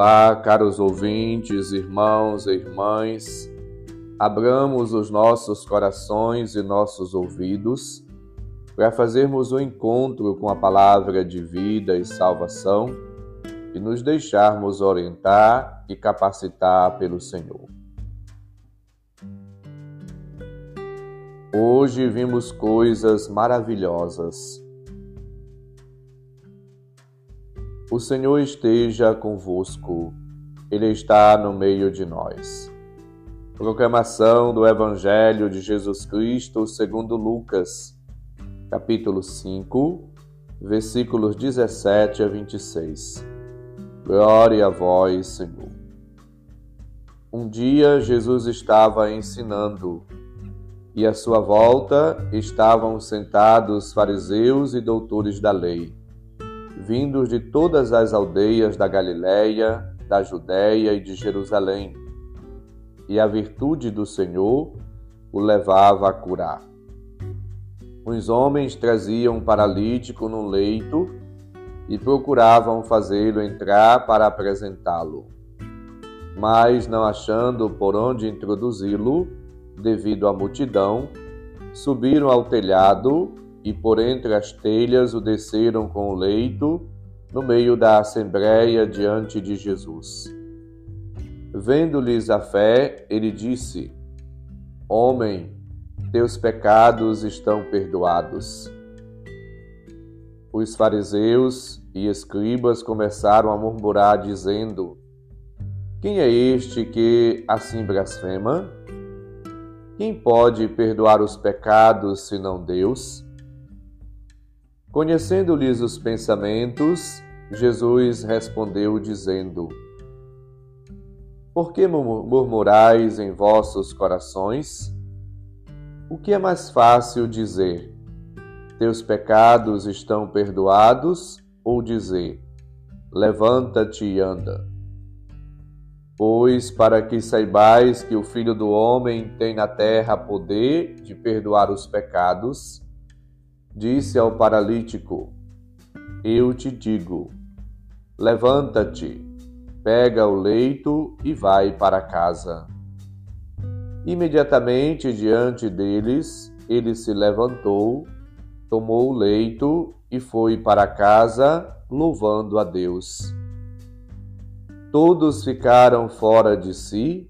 Olá, caros ouvintes, irmãos e irmãs. Abramos os nossos corações e nossos ouvidos para fazermos o um encontro com a palavra de vida e salvação e nos deixarmos orientar e capacitar pelo Senhor. Hoje vimos coisas maravilhosas O Senhor esteja convosco, Ele está no meio de nós. Proclamação do Evangelho de Jesus Cristo segundo Lucas, capítulo 5, versículos 17 a 26. Glória a vós, Senhor. Um dia Jesus estava ensinando e à sua volta estavam sentados fariseus e doutores da lei vindos de todas as aldeias da Galiléia, da Judéia e de Jerusalém. E a virtude do Senhor o levava a curar. Os homens traziam um paralítico no leito e procuravam fazê-lo entrar para apresentá-lo. Mas, não achando por onde introduzi-lo, devido à multidão, subiram ao telhado e por entre as telhas o desceram com o leito, no meio da assembleia diante de Jesus. Vendo-lhes a fé, ele disse: Homem, teus pecados estão perdoados. Os fariseus e escribas começaram a murmurar, dizendo: Quem é este que assim blasfema? Quem pode perdoar os pecados senão Deus? Conhecendo-lhes os pensamentos, Jesus respondeu, dizendo: Por que murmurais em vossos corações? O que é mais fácil dizer: Teus pecados estão perdoados, ou dizer: Levanta-te e anda? Pois para que saibais que o Filho do Homem tem na terra poder de perdoar os pecados, disse ao paralítico: Eu te digo, levanta-te, pega o leito e vai para casa. Imediatamente diante deles, ele se levantou, tomou o leito e foi para casa, louvando a Deus. Todos ficaram fora de si,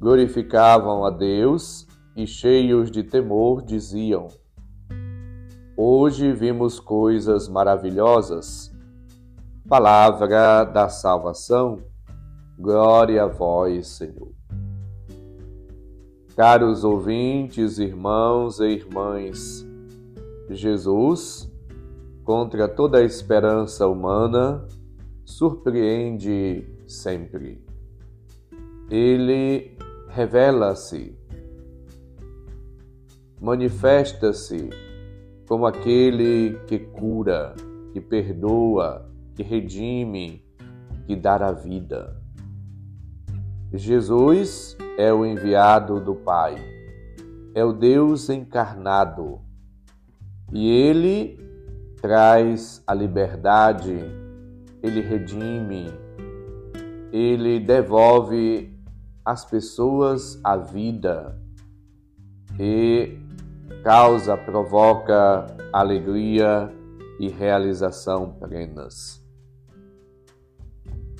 glorificavam a Deus e, cheios de temor, diziam: Hoje vimos coisas maravilhosas. Palavra da salvação, glória a vós, Senhor. Caros ouvintes, irmãos e irmãs, Jesus, contra toda a esperança humana, surpreende sempre. Ele revela-se, manifesta-se como aquele que cura, que perdoa, que redime, que dá a vida. Jesus é o enviado do Pai, é o Deus encarnado e ele traz a liberdade, ele redime, ele devolve às pessoas a vida e causa, provoca alegria e realização plenas.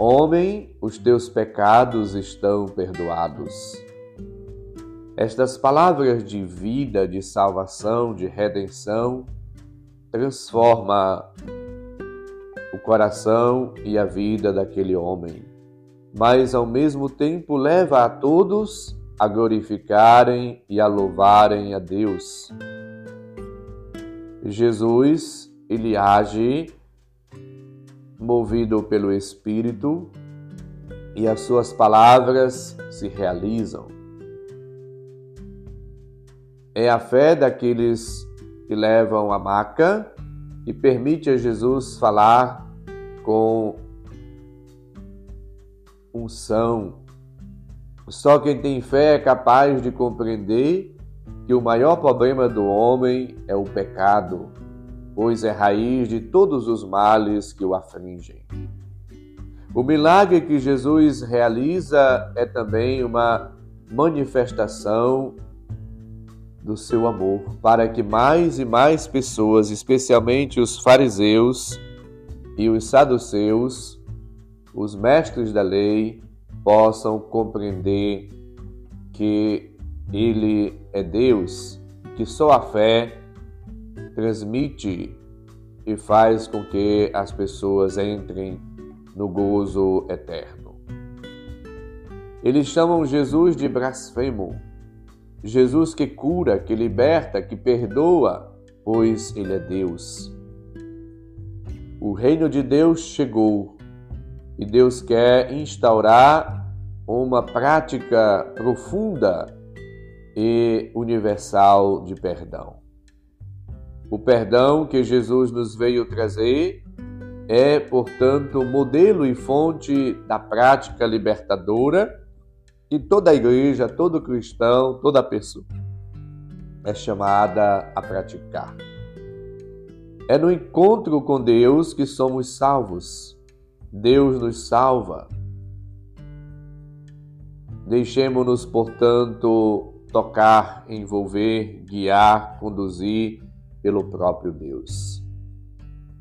Homem, os teus pecados estão perdoados. Estas palavras de vida, de salvação, de redenção, transforma o coração e a vida daquele homem, mas ao mesmo tempo leva a todos a glorificarem e a louvarem a Deus. Jesus, ele age movido pelo Espírito e as suas palavras se realizam. É a fé daqueles que levam a maca e permite a Jesus falar com unção, só quem tem fé é capaz de compreender que o maior problema do homem é o pecado, pois é raiz de todos os males que o afligem. O milagre que Jesus realiza é também uma manifestação do seu amor, para que mais e mais pessoas, especialmente os fariseus e os saduceus, os mestres da lei, possam compreender que Ele é Deus, que só a fé transmite e faz com que as pessoas entrem no gozo eterno. Eles chamam Jesus de blasfemo, Jesus que cura, que liberta, que perdoa, pois Ele é Deus. O reino de Deus chegou e Deus quer instaurar uma prática profunda e universal de perdão. O perdão que Jesus nos veio trazer é, portanto, modelo e fonte da prática libertadora que toda igreja, todo cristão, toda pessoa é chamada a praticar. É no encontro com Deus que somos salvos. Deus nos salva. Deixemos-nos, portanto, tocar, envolver, guiar, conduzir pelo próprio Deus.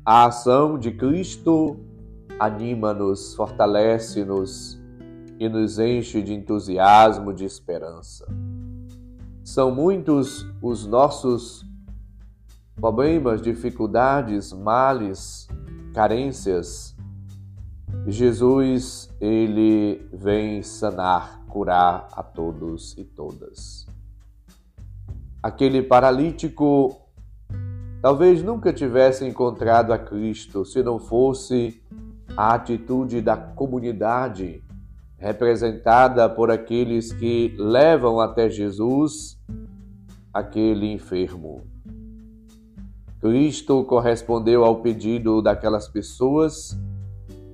A ação de Cristo anima-nos, fortalece-nos e nos enche de entusiasmo, de esperança. São muitos os nossos problemas, dificuldades, males, carências. Jesus, ele vem sanar, curar a todos e todas. Aquele paralítico talvez nunca tivesse encontrado a Cristo se não fosse a atitude da comunidade representada por aqueles que levam até Jesus aquele enfermo. Cristo correspondeu ao pedido daquelas pessoas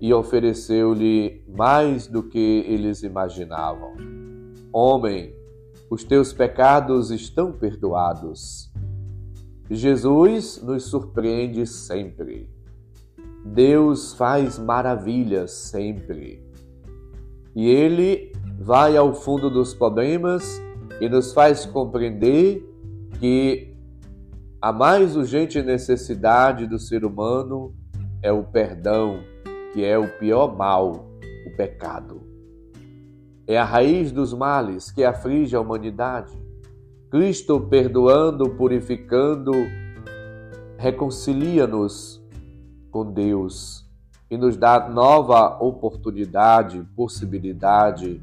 e ofereceu-lhe mais do que eles imaginavam. Homem, os teus pecados estão perdoados. Jesus nos surpreende sempre. Deus faz maravilhas sempre. E ele vai ao fundo dos problemas e nos faz compreender que a mais urgente necessidade do ser humano é o perdão, que é o pior mal, o pecado. É a raiz dos males que aflige a humanidade. Cristo, perdoando, purificando, reconcilia-nos com Deus e nos dá nova oportunidade, possibilidade,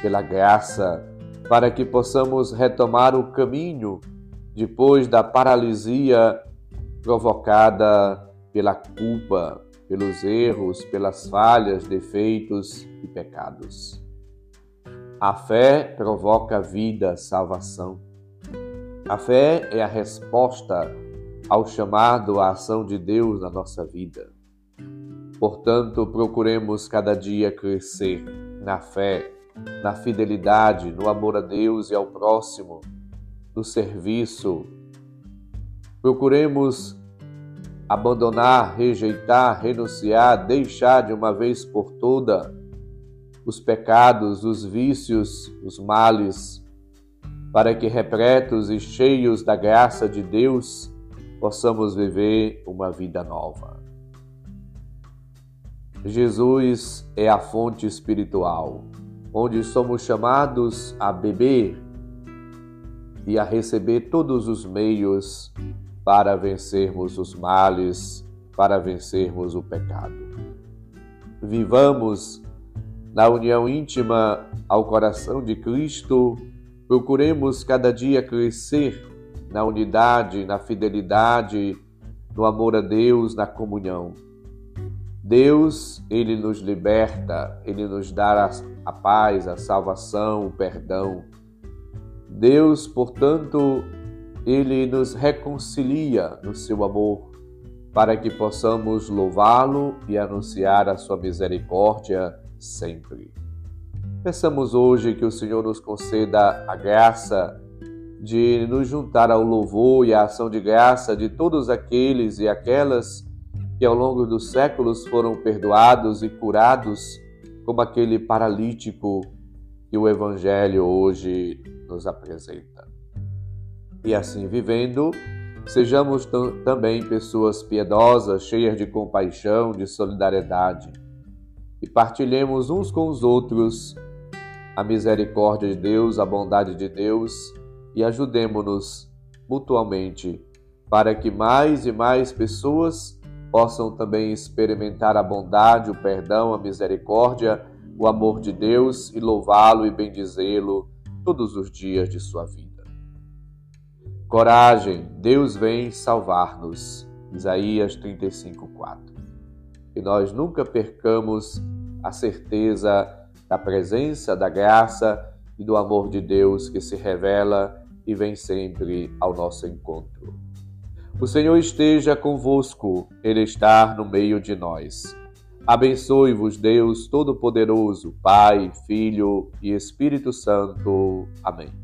pela graça, para que possamos retomar o caminho depois da paralisia provocada pela culpa, pelos erros, pelas falhas, defeitos e pecados. A fé provoca vida, salvação. A fé é a resposta ao chamado à ação de Deus na nossa vida. Portanto, procuremos cada dia crescer na fé, na fidelidade, no amor a Deus e ao próximo, no serviço. Procuremos abandonar, rejeitar, renunciar, deixar de uma vez por toda os pecados, os vícios, os males, para que repletos e cheios da graça de Deus possamos viver uma vida nova. Jesus é a fonte espiritual, onde somos chamados a beber e a receber todos os meios para vencermos os males, para vencermos o pecado. Vivamos na união íntima ao coração de Cristo, procuremos cada dia crescer na unidade, na fidelidade, no amor a Deus, na comunhão Deus, ele nos liberta, ele nos dá a paz, a salvação, o perdão. Deus, portanto, ele nos reconcilia no seu amor, para que possamos louvá-lo e anunciar a sua misericórdia sempre. Peçamos hoje que o Senhor nos conceda a graça de nos juntar ao louvor e à ação de graça de todos aqueles e aquelas que ao longo dos séculos foram perdoados e curados, como aquele paralítico que o Evangelho hoje nos apresenta. E assim vivendo, sejamos também pessoas piedosas, cheias de compaixão, de solidariedade, e partilhemos uns com os outros a misericórdia de Deus, a bondade de Deus e ajudemos-nos mutuamente para que mais e mais pessoas possam também experimentar a bondade, o perdão, a misericórdia, o amor de Deus e louvá-lo e bendizê-lo todos os dias de sua vida. Coragem, Deus vem salvar-nos. Isaías 35:4. E nós nunca percamos a certeza da presença, da graça e do amor de Deus que se revela e vem sempre ao nosso encontro. O Senhor esteja convosco, Ele está no meio de nós. Abençoe-vos, Deus Todo-Poderoso, Pai, Filho e Espírito Santo. Amém.